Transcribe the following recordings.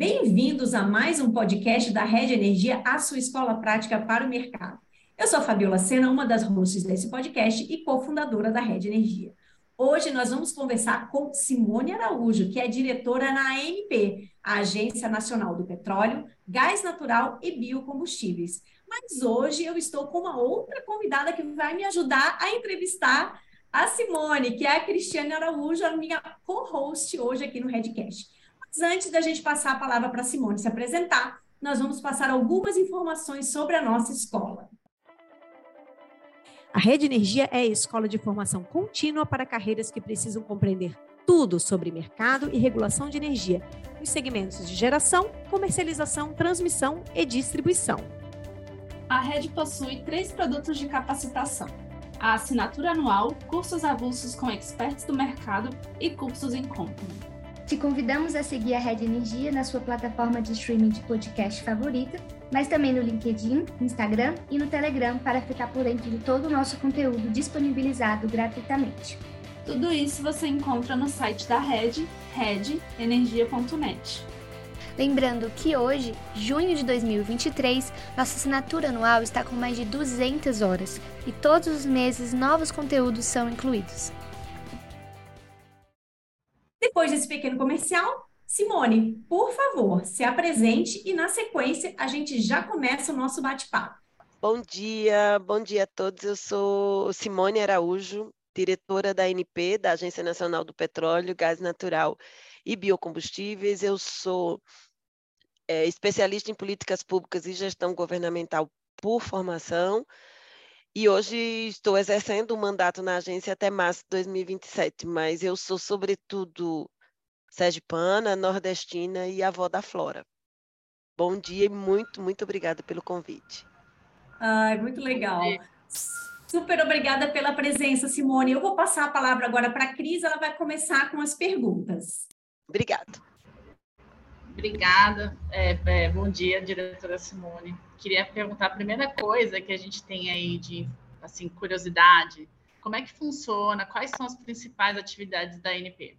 Bem-vindos a mais um podcast da Rede Energia, a sua escola prática para o mercado. Eu sou a Fabiola Sena, uma das hosts desse podcast e cofundadora da Rede Energia. Hoje nós vamos conversar com Simone Araújo, que é diretora na ANP, a Agência Nacional do Petróleo, Gás Natural e Biocombustíveis. Mas hoje eu estou com uma outra convidada que vai me ajudar a entrevistar a Simone, que é a Cristiane Araújo, a minha co-host hoje aqui no Redcast. Mas antes da gente passar a palavra para Simone se apresentar, nós vamos passar algumas informações sobre a nossa escola. A Rede Energia é a escola de formação contínua para carreiras que precisam compreender tudo sobre mercado e regulação de energia, nos segmentos de geração, comercialização, transmissão e distribuição. A rede possui três produtos de capacitação: a assinatura anual, cursos avulsos com experts do mercado e cursos em company. Te convidamos a seguir a Rede Energia na sua plataforma de streaming de podcast favorita, mas também no LinkedIn, Instagram e no Telegram para ficar por dentro de todo o nosso conteúdo disponibilizado gratuitamente. Tudo isso você encontra no site da Rede, redenergia.net. Lembrando que hoje, junho de 2023, nossa assinatura anual está com mais de 200 horas e todos os meses novos conteúdos são incluídos. Depois desse pequeno comercial, Simone, por favor, se apresente e na sequência a gente já começa o nosso bate-papo. Bom dia, bom dia a todos. Eu sou Simone Araújo, diretora da ANP, da Agência Nacional do Petróleo, Gás Natural e Biocombustíveis. Eu sou é, especialista em políticas públicas e gestão governamental por formação. E hoje estou exercendo o um mandato na agência até março de 2027, mas eu sou, sobretudo, sergipana, nordestina e avó da Flora. Bom dia e muito, muito obrigada pelo convite. Ai, muito legal. Super obrigada pela presença, Simone. Eu vou passar a palavra agora para a Cris, ela vai começar com as perguntas. Obrigada. Obrigada. É, é, bom dia, diretora Simone. Queria perguntar a primeira coisa que a gente tem aí de assim, curiosidade. Como é que funciona? Quais são as principais atividades da NP?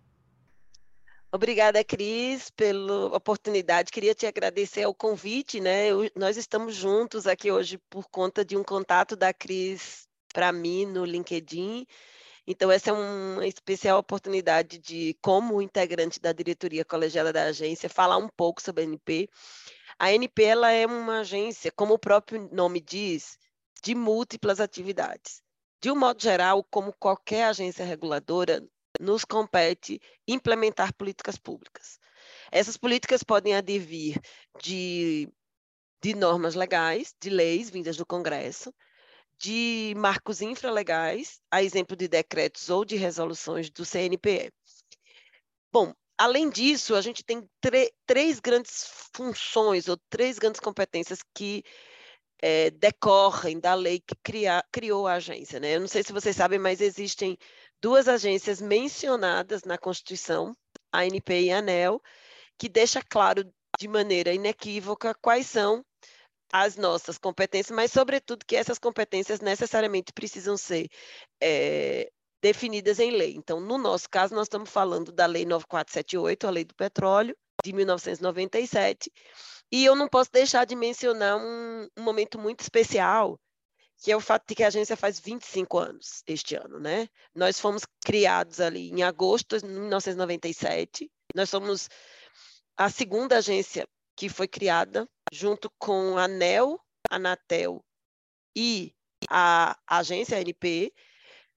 Obrigada, Cris, pela oportunidade. Queria te agradecer o convite, né? Eu, nós estamos juntos aqui hoje por conta de um contato da Cris para mim no LinkedIn então, essa é uma especial oportunidade de, como integrante da diretoria colegiada da agência, falar um pouco sobre a ANP. A ANP ela é uma agência, como o próprio nome diz, de múltiplas atividades. De um modo geral, como qualquer agência reguladora, nos compete implementar políticas públicas. Essas políticas podem advir de, de normas legais, de leis vindas do Congresso, de marcos infralegais, a exemplo de decretos ou de resoluções do CNPE. Bom, além disso, a gente tem três grandes funções ou três grandes competências que é, decorrem da lei que criou a agência. Né? Eu não sei se vocês sabem, mas existem duas agências mencionadas na Constituição, a ANP e a ANEL, que deixa claro de maneira inequívoca quais são as nossas competências, mas, sobretudo, que essas competências necessariamente precisam ser é, definidas em lei. Então, no nosso caso, nós estamos falando da Lei 9478, a Lei do Petróleo, de 1997, e eu não posso deixar de mencionar um, um momento muito especial, que é o fato de que a agência faz 25 anos este ano, né? Nós fomos criados ali em agosto de 1997, nós somos a segunda agência que foi criada junto com a ANEL, Anatel e a agência ANP,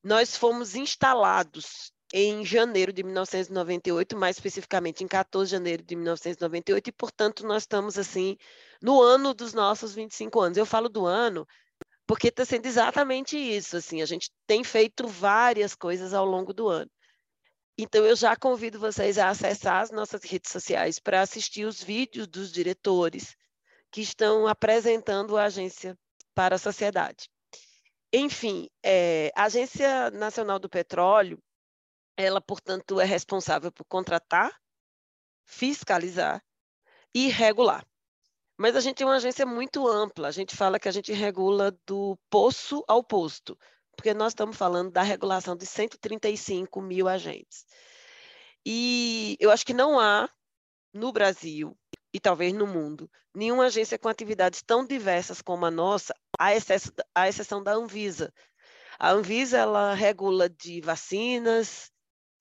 nós fomos instalados em janeiro de 1998, mais especificamente em 14 de janeiro de 1998, e, portanto, nós estamos, assim, no ano dos nossos 25 anos. Eu falo do ano porque está sendo exatamente isso, assim, a gente tem feito várias coisas ao longo do ano. Então, eu já convido vocês a acessar as nossas redes sociais para assistir os vídeos dos diretores, que estão apresentando a agência para a sociedade. Enfim, é, a Agência Nacional do Petróleo, ela, portanto, é responsável por contratar, fiscalizar e regular. Mas a gente é uma agência muito ampla, a gente fala que a gente regula do poço ao posto, porque nós estamos falando da regulação de 135 mil agentes. E eu acho que não há no Brasil e talvez no mundo, nenhuma agência com atividades tão diversas como a nossa, à, excesso, à exceção da Anvisa. A Anvisa ela regula de vacinas,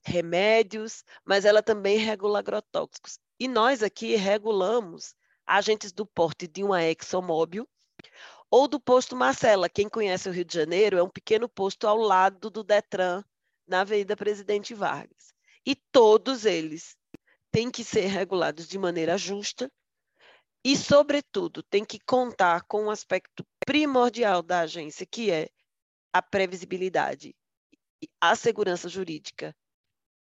remédios, mas ela também regula agrotóxicos. E nós aqui regulamos agentes do porte de uma ExxonMobil ou do posto Marcela. Quem conhece o Rio de Janeiro, é um pequeno posto ao lado do Detran, na Avenida Presidente Vargas. E todos eles têm que ser regulados de maneira justa e, sobretudo, tem que contar com um aspecto primordial da agência, que é a previsibilidade, a segurança jurídica,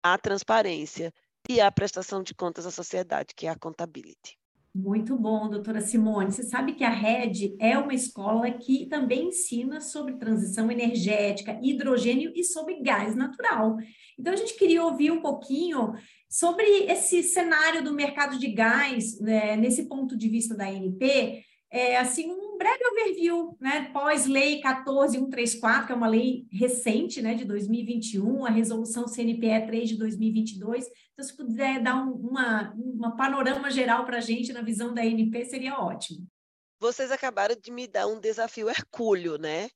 a transparência e a prestação de contas à sociedade, que é a contabilidade. Muito bom, doutora Simone. Você sabe que a RED é uma escola que também ensina sobre transição energética, hidrogênio e sobre gás natural. Então, a gente queria ouvir um pouquinho sobre esse cenário do mercado de gás, né, nesse ponto de vista da ANP, é, assim, um breve overview, né, pós-lei 14134, que é uma lei recente, né, de 2021, a resolução CNPE 3 de 2022. Então, se puder dar um uma, uma panorama geral para a gente na visão da ANP, seria ótimo. Vocês acabaram de me dar um desafio hercúleo, né?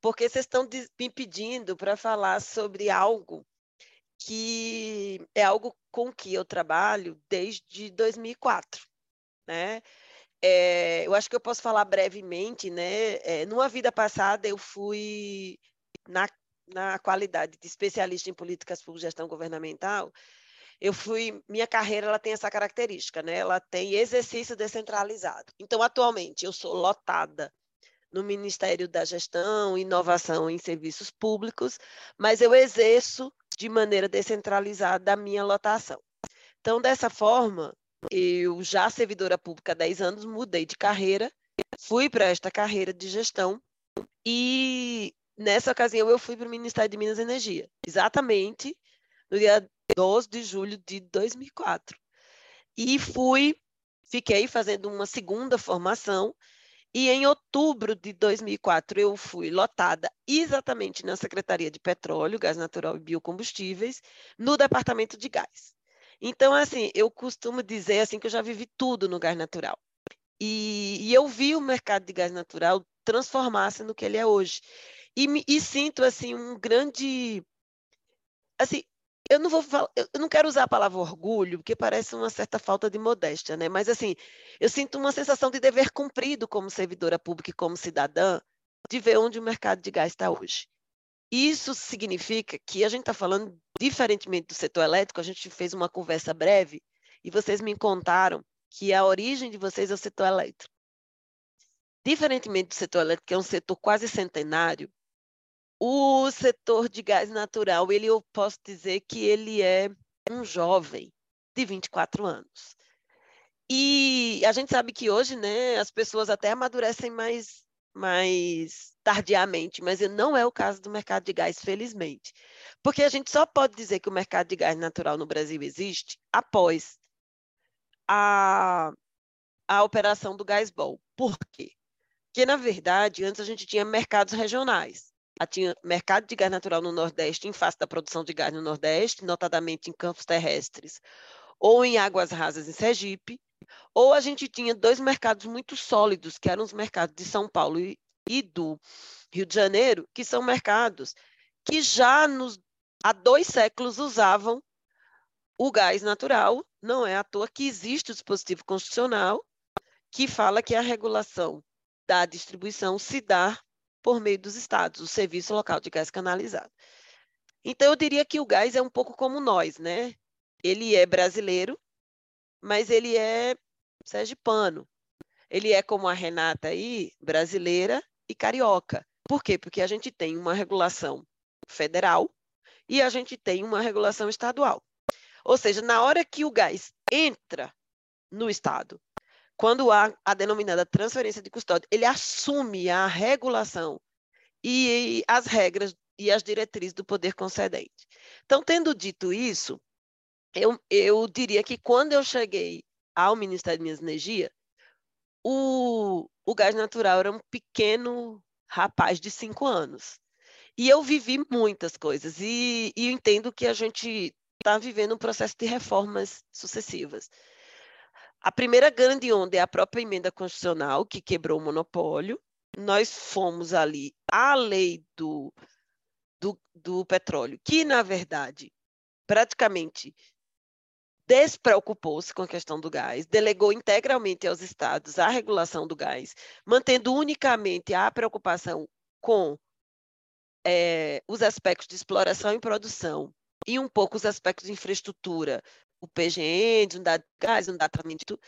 Porque vocês estão me pedindo para falar sobre algo que é algo com que eu trabalho desde 2004, né? É, eu acho que eu posso falar brevemente, né? É, numa vida passada, eu fui, na, na qualidade de especialista em políticas públicas e gestão governamental, eu fui, minha carreira ela tem essa característica, né? Ela tem exercício descentralizado. Então, atualmente, eu sou lotada no Ministério da Gestão Inovação em Serviços Públicos, mas eu exerço de maneira descentralizada a minha lotação. Então, dessa forma, eu já servidora pública há 10 anos, mudei de carreira, fui para esta carreira de gestão e nessa ocasião eu fui para o Ministério de Minas e Energia, exatamente no dia 12 de julho de 2004. E fui, fiquei fazendo uma segunda formação e em outubro de 2004 eu fui lotada exatamente na Secretaria de Petróleo, Gás Natural e Biocombustíveis, no Departamento de Gás. Então, assim, eu costumo dizer assim que eu já vivi tudo no gás natural. E, e eu vi o mercado de gás natural transformar-se no que ele é hoje. E, e sinto assim um grande assim, eu não vou falar, eu não quero usar a palavra orgulho, porque parece uma certa falta de modéstia, né? Mas assim, eu sinto uma sensação de dever cumprido como servidora pública e como cidadã, de ver onde o mercado de gás está hoje. Isso significa que a gente está falando, diferentemente do setor elétrico, a gente fez uma conversa breve e vocês me contaram que a origem de vocês é o setor elétrico. Diferentemente do setor elétrico, que é um setor quase centenário, o setor de gás natural, ele eu posso dizer que ele é um jovem de 24 anos. E a gente sabe que hoje, né, as pessoas até amadurecem mais mais tardiamente, mas não é o caso do mercado de gás, felizmente. Porque a gente só pode dizer que o mercado de gás natural no Brasil existe após a, a operação do Gasbol. Por quê? Porque, na verdade, antes a gente tinha mercados regionais. A tinha mercado de gás natural no Nordeste, em face da produção de gás no Nordeste, notadamente em campos terrestres, ou em águas rasas em Sergipe, ou a gente tinha dois mercados muito sólidos, que eram os mercados de São Paulo e, e do Rio de Janeiro, que são mercados que já nos, há dois séculos usavam o gás natural. Não é à toa que existe o dispositivo constitucional que fala que a regulação da distribuição se dá por meio dos estados, o serviço local de gás canalizado. Então, eu diria que o gás é um pouco como nós, né? Ele é brasileiro, mas ele é sergipano. Ele é como a Renata aí, brasileira e carioca. Por quê? Porque a gente tem uma regulação federal e a gente tem uma regulação estadual. Ou seja, na hora que o gás entra no estado, quando há a denominada transferência de custódia, ele assume a regulação e as regras e as diretrizes do poder concedente. Então, tendo dito isso, eu, eu diria que quando eu cheguei ao Ministério de Minas e Energia, o, o gás natural era um pequeno rapaz de cinco anos. E eu vivi muitas coisas, e, e entendo que a gente está vivendo um processo de reformas sucessivas. A primeira grande onda é a própria emenda constitucional, que quebrou o monopólio. Nós fomos ali à lei do, do, do petróleo, que, na verdade, praticamente despreocupou-se com a questão do gás, delegou integralmente aos estados a regulação do gás, mantendo unicamente a preocupação com é, os aspectos de exploração e produção e um pouco os aspectos de infraestrutura, o PGN, unidade de gás, de tratamento,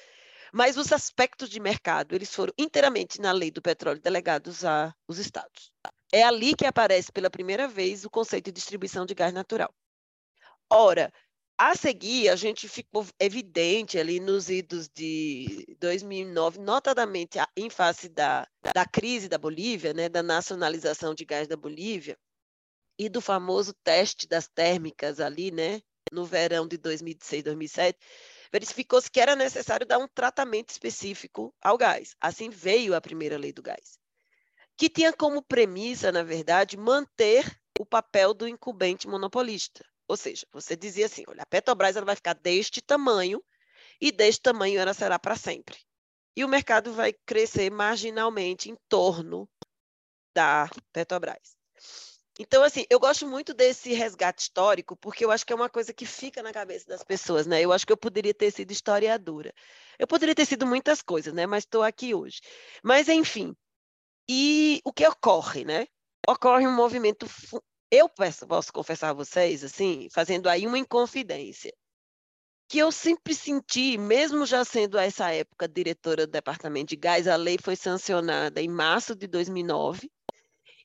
mas os aspectos de mercado, eles foram inteiramente na lei do petróleo delegados aos estados. É ali que aparece pela primeira vez o conceito de distribuição de gás natural. Ora, a seguir, a gente ficou evidente ali nos idos de 2009, notadamente em face da, da crise da Bolívia, né, da nacionalização de gás da Bolívia, e do famoso teste das térmicas ali, né, no verão de 2006, 2007, verificou-se que era necessário dar um tratamento específico ao gás. Assim veio a primeira lei do gás, que tinha como premissa, na verdade, manter o papel do incumbente monopolista. Ou seja, você dizia assim: olha, a Petrobras ela vai ficar deste tamanho e deste tamanho ela será para sempre. E o mercado vai crescer marginalmente em torno da Petrobras. Então, assim, eu gosto muito desse resgate histórico, porque eu acho que é uma coisa que fica na cabeça das pessoas, né? Eu acho que eu poderia ter sido historiadora. Eu poderia ter sido muitas coisas, né? Mas estou aqui hoje. Mas, enfim, e o que ocorre, né? Ocorre um movimento eu peço, posso confessar a vocês, assim, fazendo aí uma inconfidência, que eu sempre senti, mesmo já sendo a essa época diretora do Departamento de Gás, a lei foi sancionada em março de 2009,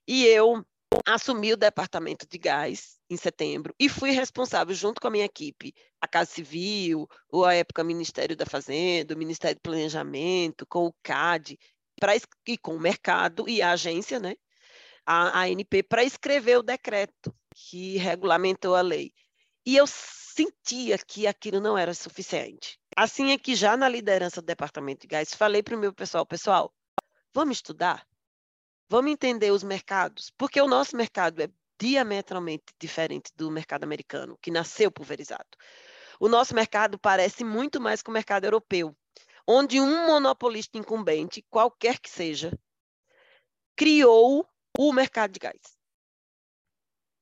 e eu assumi o Departamento de Gás em setembro e fui responsável, junto com a minha equipe, a Casa Civil, ou a época Ministério da Fazenda, o Ministério do Planejamento, com o CAD, pra, e com o mercado e a agência, né? A ANP para escrever o decreto que regulamentou a lei. E eu sentia que aquilo não era suficiente. Assim é que já na liderança do Departamento de Gás, falei para o meu pessoal, pessoal, vamos estudar, vamos entender os mercados, porque o nosso mercado é diametralmente diferente do mercado americano, que nasceu pulverizado. O nosso mercado parece muito mais com o mercado europeu, onde um monopolista incumbente, qualquer que seja, criou o mercado de gás.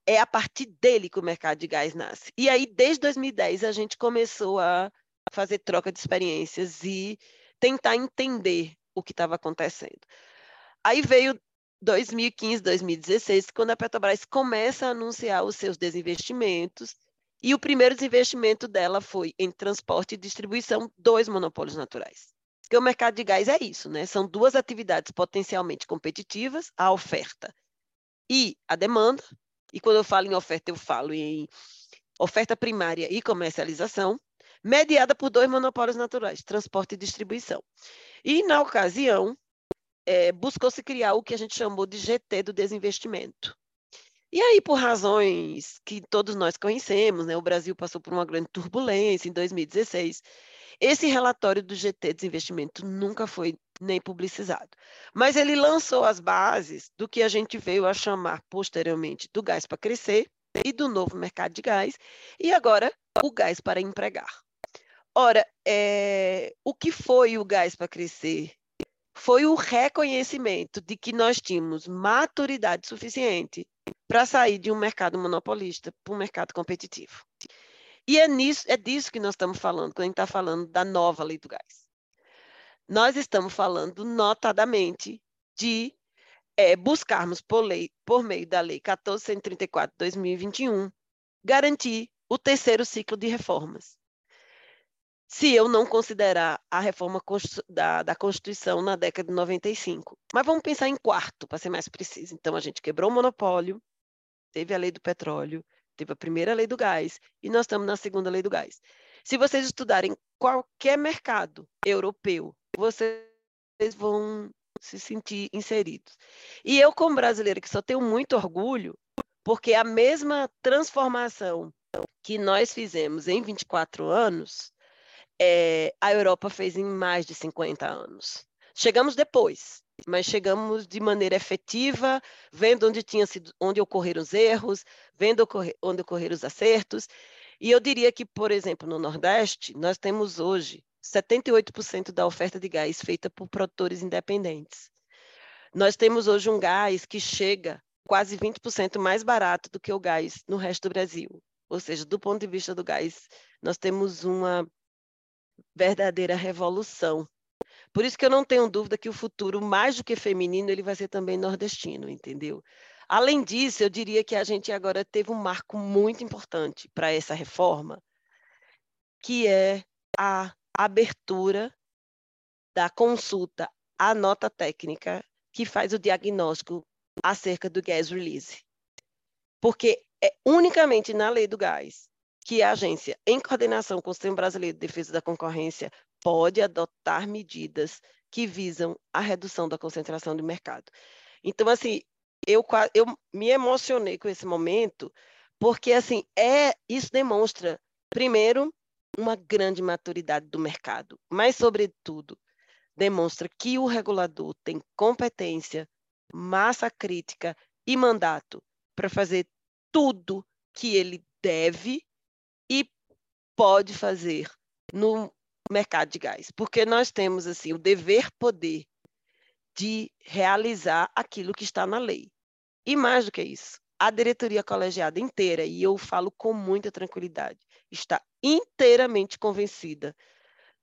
É a partir dele que o mercado de gás nasce. E aí, desde 2010, a gente começou a fazer troca de experiências e tentar entender o que estava acontecendo. Aí veio 2015, 2016, quando a Petrobras começa a anunciar os seus desinvestimentos, e o primeiro desinvestimento dela foi em transporte e distribuição dos monopólios naturais. Porque o mercado de gás é isso, né? São duas atividades potencialmente competitivas, a oferta e a demanda. E quando eu falo em oferta, eu falo em oferta primária e comercialização, mediada por dois monopólios naturais, transporte e distribuição. E, na ocasião, é, buscou-se criar o que a gente chamou de GT do desinvestimento. E aí, por razões que todos nós conhecemos, né, o Brasil passou por uma grande turbulência em 2016, esse relatório do GT Desinvestimento nunca foi nem publicizado, mas ele lançou as bases do que a gente veio a chamar posteriormente do gás para crescer e do novo mercado de gás, e agora o gás para empregar. Ora, é, o que foi o gás para crescer? Foi o reconhecimento de que nós tínhamos maturidade suficiente para sair de um mercado monopolista para um mercado competitivo. E é, nisso, é disso que nós estamos falando, quando a gente está falando da nova lei do gás. Nós estamos falando, notadamente, de é, buscarmos, por, lei, por meio da Lei 1434 de 2021, garantir o terceiro ciclo de reformas. Se eu não considerar a reforma da, da Constituição na década de 95. Mas vamos pensar em quarto, para ser mais preciso. Então, a gente quebrou o monopólio, teve a lei do petróleo, Teve a primeira lei do gás e nós estamos na segunda lei do gás. Se vocês estudarem qualquer mercado europeu, vocês vão se sentir inseridos. E eu, como brasileira, que só tenho muito orgulho, porque a mesma transformação que nós fizemos em 24 anos, é, a Europa fez em mais de 50 anos. Chegamos depois, mas chegamos de maneira efetiva, vendo onde tinha sido, onde ocorreram os erros, vendo onde ocorreram os acertos. E eu diria que, por exemplo, no Nordeste, nós temos hoje 78% da oferta de gás feita por produtores independentes. Nós temos hoje um gás que chega quase 20% mais barato do que o gás no resto do Brasil. Ou seja, do ponto de vista do gás, nós temos uma verdadeira revolução. Por isso que eu não tenho dúvida que o futuro, mais do que feminino, ele vai ser também nordestino, entendeu? Além disso, eu diria que a gente agora teve um marco muito importante para essa reforma, que é a abertura da consulta à nota técnica que faz o diagnóstico acerca do gas release. Porque é unicamente na lei do gás que a agência, em coordenação com o Sistema Brasileiro de Defesa da Concorrência, pode adotar medidas que visam a redução da concentração do mercado. Então, assim, eu, eu me emocionei com esse momento, porque assim, é, isso demonstra, primeiro, uma grande maturidade do mercado, mas, sobretudo, demonstra que o regulador tem competência, massa crítica e mandato para fazer tudo que ele deve e pode fazer no mercado de gás, porque nós temos assim o dever poder de realizar aquilo que está na lei. E mais do que isso, a diretoria colegiada inteira, e eu falo com muita tranquilidade, está inteiramente convencida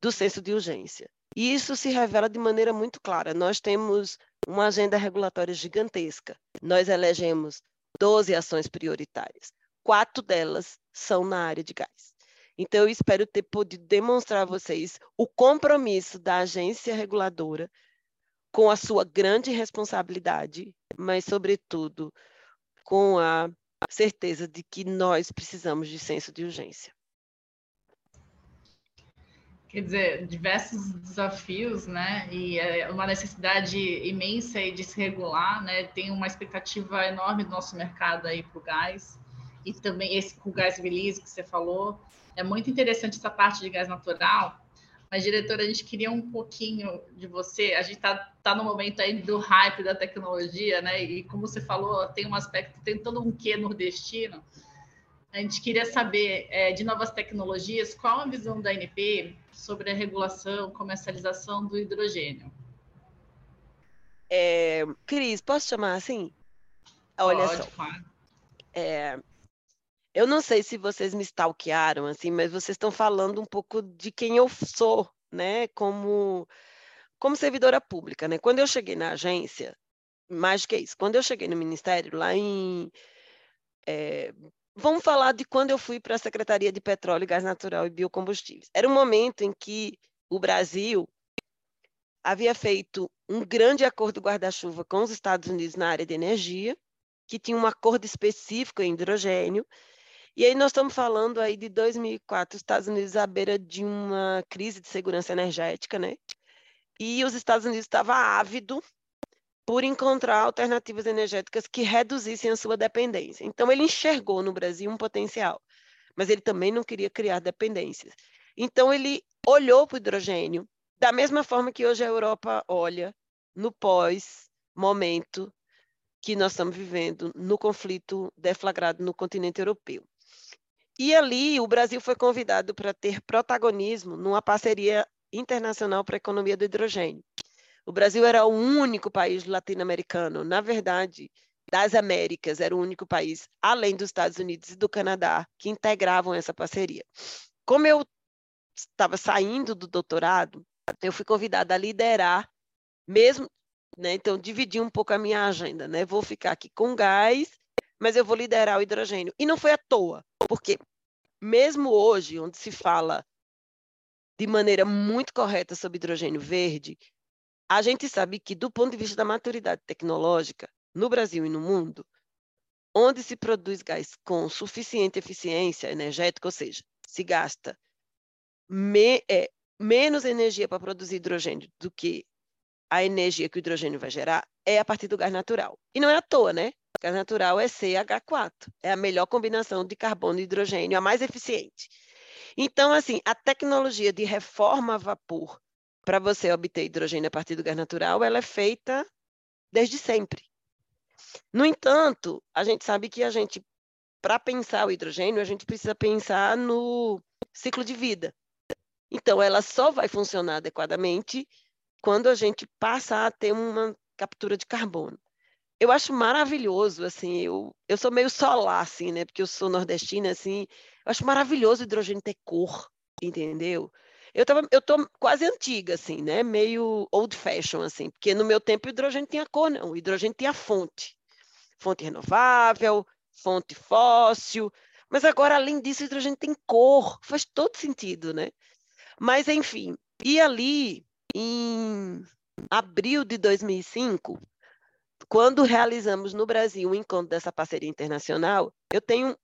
do senso de urgência. E isso se revela de maneira muito clara. Nós temos uma agenda regulatória gigantesca. Nós elegemos 12 ações prioritárias. Quatro delas são na área de gás. Então, eu espero ter podido demonstrar a vocês o compromisso da agência reguladora com a sua grande responsabilidade, mas, sobretudo, com a certeza de que nós precisamos de senso de urgência. Quer dizer, diversos desafios, né? E é uma necessidade imensa de se regular, né? Tem uma expectativa enorme do nosso mercado aí para o gás e também esse com gás release que você falou. É muito interessante essa parte de gás natural, mas, diretora, a gente queria um pouquinho de você. A gente está tá no momento aí do hype da tecnologia, né? E como você falou, tem um aspecto, tem todo um quê nordestino. A gente queria saber é, de novas tecnologias, qual a visão da ANP sobre a regulação, comercialização do hidrogênio? É, Cris, posso chamar assim? Olha Pode, só. Claro. É, eu não sei se vocês me stalkearam, assim, mas vocês estão falando um pouco de quem eu sou, né, como, como servidora pública, né? Quando eu cheguei na agência, mais do que isso, quando eu cheguei no ministério, lá em. É, vamos falar de quando eu fui para a Secretaria de Petróleo, Gás Natural e Biocombustíveis. Era um momento em que o Brasil havia feito um grande acordo guarda-chuva com os Estados Unidos na área de energia, que tinha um acordo específico em hidrogênio, e aí nós estamos falando aí de 2004, os Estados Unidos à beira de uma crise de segurança energética, né? E os Estados Unidos estavam ávido por encontrar alternativas energéticas que reduzissem a sua dependência. Então ele enxergou no Brasil um potencial, mas ele também não queria criar dependências. Então ele olhou para o hidrogênio da mesma forma que hoje a Europa olha no pós-momento que nós estamos vivendo no conflito deflagrado no continente europeu. E ali o Brasil foi convidado para ter protagonismo numa parceria internacional para a economia do hidrogênio. O Brasil era o único país latino-americano, na verdade, das Américas, era o único país, além dos Estados Unidos e do Canadá, que integravam essa parceria. Como eu estava saindo do doutorado, eu fui convidada a liderar, mesmo, né, então dividi um pouco a minha agenda, né? Vou ficar aqui com gás mas eu vou liderar o hidrogênio. E não foi à toa, porque mesmo hoje, onde se fala de maneira muito correta sobre hidrogênio verde, a gente sabe que, do ponto de vista da maturidade tecnológica, no Brasil e no mundo, onde se produz gás com suficiente eficiência energética, ou seja, se gasta me, é, menos energia para produzir hidrogênio do que a energia que o hidrogênio vai gerar, é a partir do gás natural. E não é à toa, né? Gás natural é CH4. É a melhor combinação de carbono e hidrogênio, a mais eficiente. Então, assim, a tecnologia de reforma a vapor para você obter hidrogênio a partir do gás natural, ela é feita desde sempre. No entanto, a gente sabe que a gente, para pensar o hidrogênio, a gente precisa pensar no ciclo de vida. Então, ela só vai funcionar adequadamente quando a gente passa a ter uma captura de carbono. Eu acho maravilhoso, assim, eu, eu sou meio solar, assim, né, porque eu sou nordestina, assim, eu acho maravilhoso o hidrogênio ter cor, entendeu? Eu, tava, eu tô quase antiga, assim, né, meio old fashion, assim, porque no meu tempo o hidrogênio tinha cor, não, o hidrogênio tinha fonte. Fonte renovável, fonte fóssil, mas agora, além disso, o hidrogênio tem cor, faz todo sentido, né? Mas, enfim, e ali, em abril de 2005, quando realizamos no Brasil o encontro dessa parceria internacional, eu tenho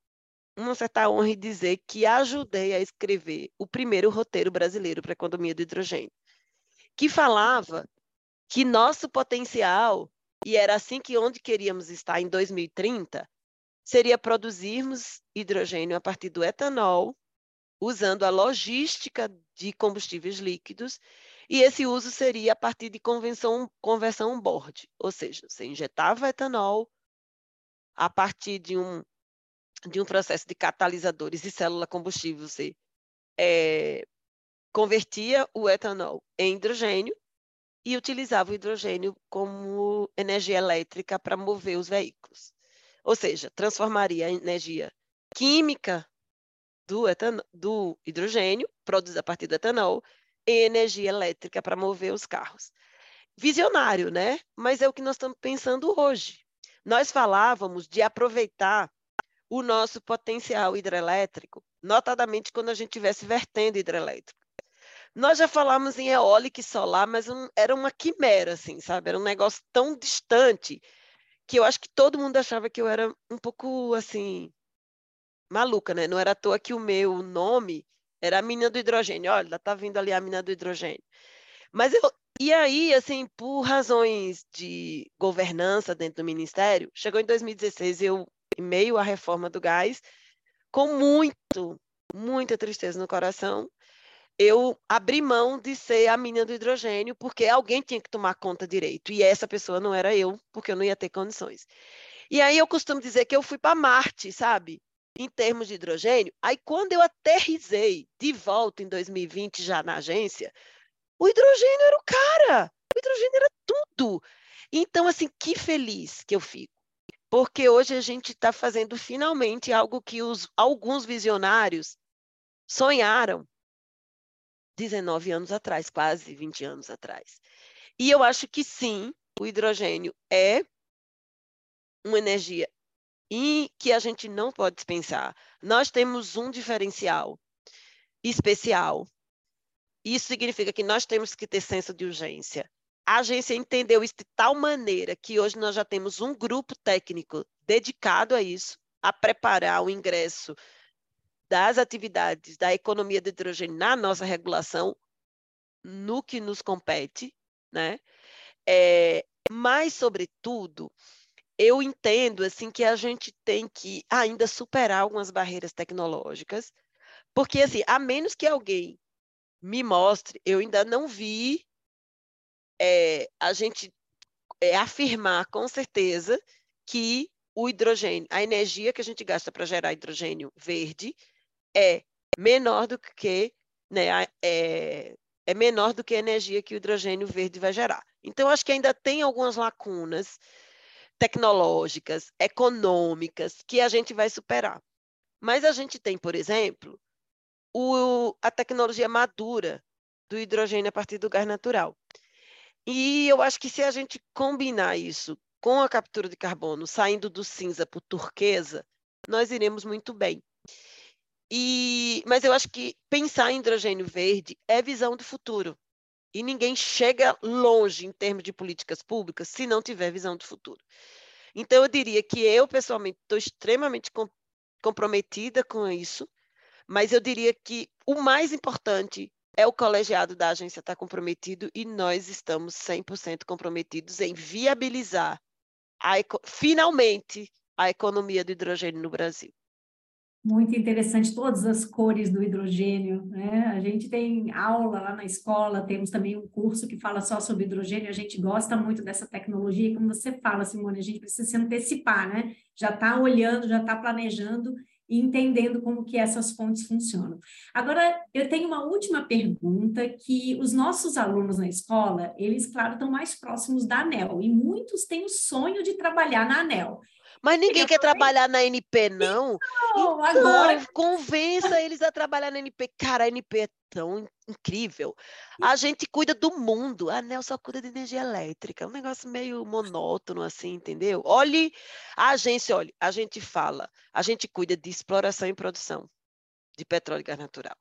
uma certa honra em dizer que ajudei a escrever o primeiro roteiro brasileiro para a economia do hidrogênio, que falava que nosso potencial, e era assim que onde queríamos estar em 2030, seria produzirmos hidrogênio a partir do etanol, usando a logística de combustíveis líquidos, e esse uso seria a partir de convenção, conversão on-board, ou seja, você injetava etanol a partir de um, de um processo de catalisadores e célula combustível, você é, convertia o etanol em hidrogênio e utilizava o hidrogênio como energia elétrica para mover os veículos. Ou seja, transformaria a energia química do, etanol, do hidrogênio, produzida a partir do etanol, em energia elétrica para mover os carros. Visionário, né? Mas é o que nós estamos pensando hoje. Nós falávamos de aproveitar o nosso potencial hidrelétrico, notadamente quando a gente estivesse vertendo hidrelétrico. Nós já falamos em eólica e solar, mas um, era uma quimera, assim, sabe? Era um negócio tão distante que eu acho que todo mundo achava que eu era um pouco assim maluca, né? Não era à toa que o meu nome era a mina do hidrogênio. Olha, tá vindo ali a mina do hidrogênio. Mas eu e aí, assim, por razões de governança dentro do ministério, chegou em 2016 eu em meio à reforma do gás, com muito, muita tristeza no coração, eu abri mão de ser a menina do hidrogênio, porque alguém tinha que tomar conta direito. E essa pessoa não era eu, porque eu não ia ter condições. E aí eu costumo dizer que eu fui para Marte, sabe? Em termos de hidrogênio. Aí quando eu aterrisei de volta em 2020 já na agência, o hidrogênio era o cara. O hidrogênio era tudo. Então, assim, que feliz que eu fico. Porque hoje a gente está fazendo finalmente algo que os, alguns visionários sonharam 19 anos atrás, quase 20 anos atrás. E eu acho que sim, o hidrogênio é uma energia e que a gente não pode dispensar. Nós temos um diferencial especial. Isso significa que nós temos que ter senso de urgência. A agência entendeu isso de tal maneira que hoje nós já temos um grupo técnico dedicado a isso, a preparar o ingresso das atividades da economia de hidrogênio na nossa regulação, no que nos compete, né? É, mas, sobretudo, eu entendo assim que a gente tem que ainda superar algumas barreiras tecnológicas, porque assim, a menos que alguém me mostre, eu ainda não vi é, a gente é, afirmar com certeza que o hidrogênio, a energia que a gente gasta para gerar hidrogênio verde, é menor do que né, é, é menor do que a energia que o hidrogênio verde vai gerar. Então, acho que ainda tem algumas lacunas tecnológicas, econômicas, que a gente vai superar. Mas a gente tem, por exemplo, o, a tecnologia madura do hidrogênio a partir do gás natural. E eu acho que se a gente combinar isso com a captura de carbono, saindo do cinza para o turquesa, nós iremos muito bem. E, mas eu acho que pensar em hidrogênio verde é visão do futuro. E ninguém chega longe em termos de políticas públicas se não tiver visão do futuro. Então, eu diria que eu, pessoalmente, estou extremamente com, comprometida com isso, mas eu diria que o mais importante é o colegiado da agência estar tá comprometido e nós estamos 100% comprometidos em viabilizar a, finalmente a economia do hidrogênio no Brasil. Muito interessante todas as cores do hidrogênio, né? A gente tem aula lá na escola, temos também um curso que fala só sobre hidrogênio, a gente gosta muito dessa tecnologia, como você fala, Simone, a gente precisa se antecipar, né? Já está olhando, já está planejando e entendendo como que essas fontes funcionam. Agora, eu tenho uma última pergunta que os nossos alunos na escola, eles, claro, estão mais próximos da ANEL, e muitos têm o sonho de trabalhar na ANEL. Mas ninguém quer trabalhar na NP, não. Não, então, agora. Convença eles a trabalhar na NP. Cara, a NP é tão incrível. A gente cuida do mundo. A ANEL só cuida de energia elétrica. É um negócio meio monótono, assim, entendeu? Olhe a agência, olha, a gente fala, a gente cuida de exploração e produção de petróleo e gás natural.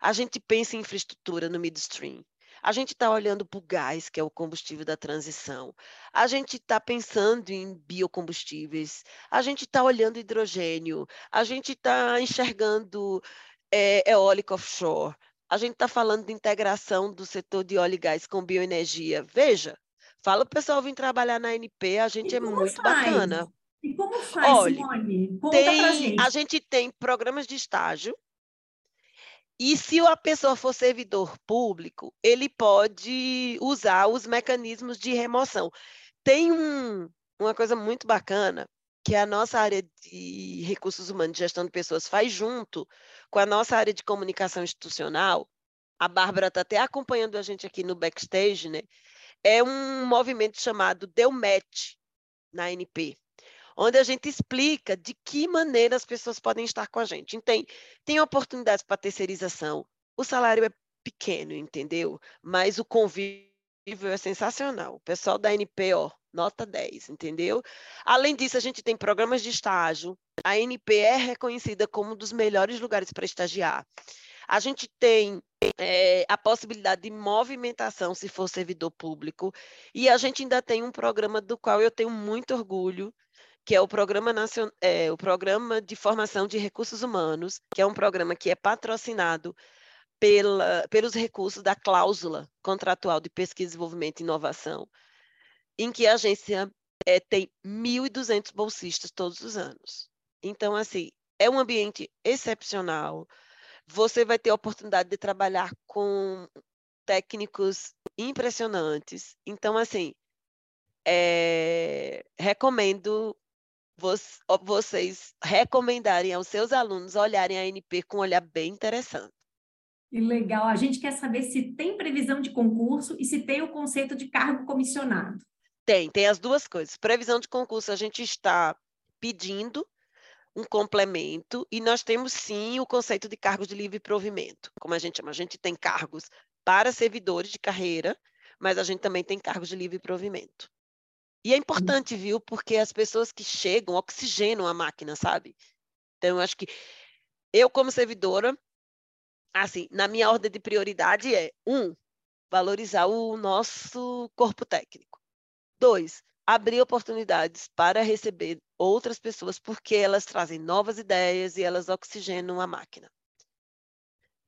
A gente pensa em infraestrutura no midstream. A gente está olhando para o gás, que é o combustível da transição. A gente está pensando em biocombustíveis. A gente está olhando hidrogênio. A gente está enxergando é, eólica offshore. A gente está falando de integração do setor de óleo e gás com bioenergia. Veja, fala o pessoal vir trabalhar na NP, a gente e é muito faz? bacana. E como faz, Olha, Simone? Conta tem, gente. A gente tem programas de estágio e se a pessoa for servidor público, ele pode usar os mecanismos de remoção. Tem um, uma coisa muito bacana que a nossa área de recursos humanos, gestão de pessoas, faz junto com a nossa área de comunicação institucional. A Bárbara está até acompanhando a gente aqui no backstage, né? É um movimento chamado Deu Match na NP onde a gente explica de que maneira as pessoas podem estar com a gente. Então, tem, oportunidades para terceirização. O salário é pequeno, entendeu? Mas o convívio é sensacional. O pessoal da NP, ó, nota 10, entendeu? Além disso, a gente tem programas de estágio. A NP é reconhecida como um dos melhores lugares para estagiar. A gente tem é, a possibilidade de movimentação se for servidor público, e a gente ainda tem um programa do qual eu tenho muito orgulho, que é o Programa, Nacion... é, o Programa de Formação de Recursos Humanos, que é um programa que é patrocinado pela, pelos recursos da cláusula contratual de pesquisa, desenvolvimento e inovação, em que a agência é, tem 1.200 bolsistas todos os anos. Então, assim, é um ambiente excepcional. Você vai ter a oportunidade de trabalhar com técnicos impressionantes. Então, assim, é, recomendo vocês recomendarem aos seus alunos olharem a NP com um olhar bem interessante. Que legal. A gente quer saber se tem previsão de concurso e se tem o conceito de cargo comissionado. Tem, tem as duas coisas. Previsão de concurso, a gente está pedindo um complemento e nós temos sim o conceito de cargos de livre provimento, como a gente chama. A gente tem cargos para servidores de carreira, mas a gente também tem cargos de livre provimento. E é importante, viu? Porque as pessoas que chegam oxigenam a máquina, sabe? Então, eu acho que eu, como servidora, assim, na minha ordem de prioridade é, um, valorizar o nosso corpo técnico. Dois, abrir oportunidades para receber outras pessoas, porque elas trazem novas ideias e elas oxigenam a máquina.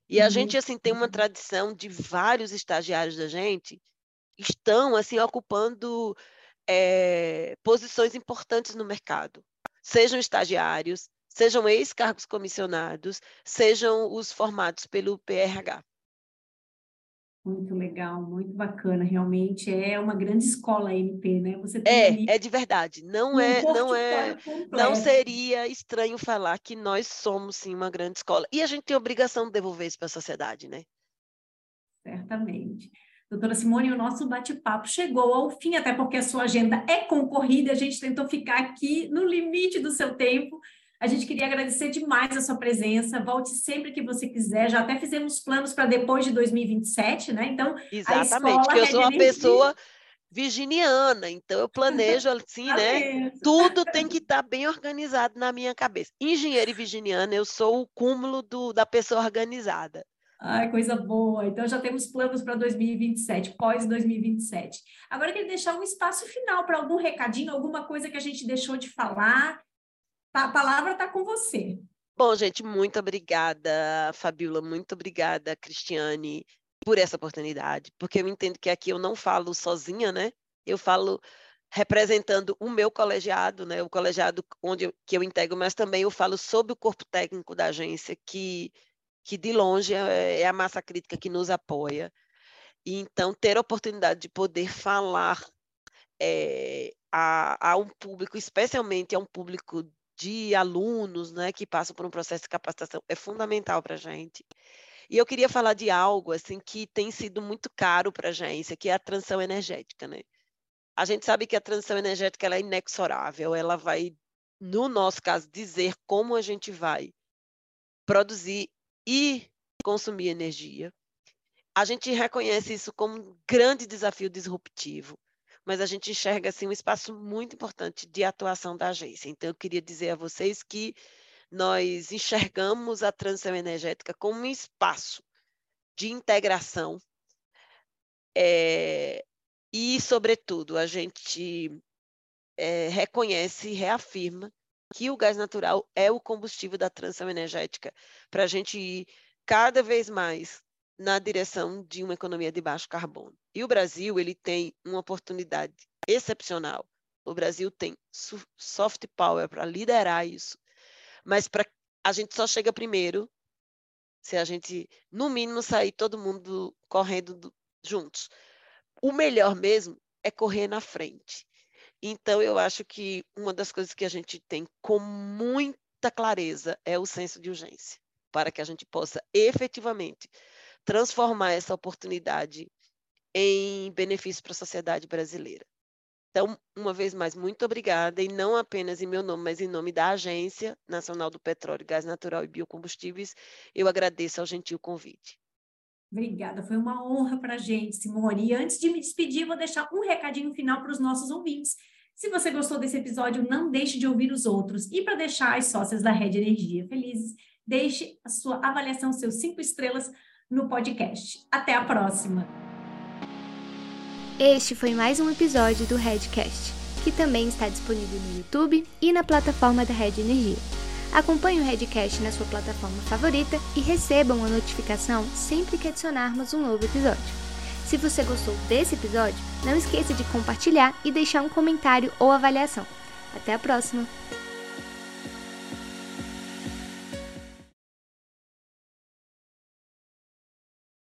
E a uhum. gente, assim, tem uma tradição de vários estagiários da gente estão, assim, ocupando é, posições importantes no mercado, sejam estagiários, sejam ex-cargos comissionados, sejam os formados pelo PRH. Muito legal, muito bacana, realmente é uma grande escola MP, né? Você é, ali... é de verdade. Não um é, não é, completo. não seria estranho falar que nós somos sim uma grande escola e a gente tem a obrigação de devolver isso para a sociedade, né? Certamente. Doutora Simone, o nosso bate-papo chegou ao fim, até porque a sua agenda é concorrida, a gente tentou ficar aqui no limite do seu tempo. A gente queria agradecer demais a sua presença. Volte sempre que você quiser. Já até fizemos planos para depois de 2027, né? Então, exatamente, porque eu sou uma pessoa virginiana, então eu planejo assim, né? Tudo tem que estar tá bem organizado na minha cabeça. Engenheiro e virginiana, eu sou o cúmulo do, da pessoa organizada. Ai, coisa boa. Então já temos planos para 2027, pós 2027. Agora eu queria deixar um espaço final para algum recadinho, alguma coisa que a gente deixou de falar. A palavra está com você. Bom, gente, muito obrigada, Fabiola, muito obrigada, Cristiane, por essa oportunidade, porque eu entendo que aqui eu não falo sozinha, né? Eu falo representando o meu colegiado, né? O colegiado onde eu, que eu integro, mas também eu falo sobre o corpo técnico da agência, que que de longe é, é a massa crítica que nos apoia. E então, ter a oportunidade de poder falar é, a, a, um público, especialmente a um público de alunos né, que passam por um processo de capacitação é fundamental para a gente. E eu queria falar de algo assim que tem sido muito caro para a agência, que é a transição energética. Né? A gente sabe que a transição energética é inexorável, ela vai, no nosso caso, dizer como a gente vai produzir e consumir energia. A gente reconhece isso como um grande desafio disruptivo mas a gente enxerga assim um espaço muito importante de atuação da agência. Então eu queria dizer a vocês que nós enxergamos a transição energética como um espaço de integração é, e, sobretudo, a gente é, reconhece e reafirma que o gás natural é o combustível da transição energética para a gente ir cada vez mais na direção de uma economia de baixo carbono. E o Brasil ele tem uma oportunidade excepcional. O Brasil tem soft power para liderar isso, mas para a gente só chega primeiro se a gente, no mínimo, sair todo mundo correndo do, juntos. O melhor mesmo é correr na frente. Então, eu acho que uma das coisas que a gente tem com muita clareza é o senso de urgência, para que a gente possa efetivamente transformar essa oportunidade em benefício para a sociedade brasileira. Então, uma vez mais, muito obrigada, e não apenas em meu nome, mas em nome da Agência Nacional do Petróleo, Gás Natural e Biocombustíveis, eu agradeço ao gentil convite. Obrigada, foi uma honra para a gente, Simone. E antes de me despedir, vou deixar um recadinho final para os nossos ouvintes. Se você gostou desse episódio, não deixe de ouvir os outros. E para deixar as sócias da Rede Energia felizes, deixe a sua avaliação, seus cinco estrelas no podcast. Até a próxima! Este foi mais um episódio do Redcast, que também está disponível no YouTube e na plataforma da Red Energia. Acompanhe o Redcast na sua plataforma favorita e receba uma notificação sempre que adicionarmos um novo episódio. Se você gostou desse episódio, não esqueça de compartilhar e deixar um comentário ou avaliação. Até a próxima!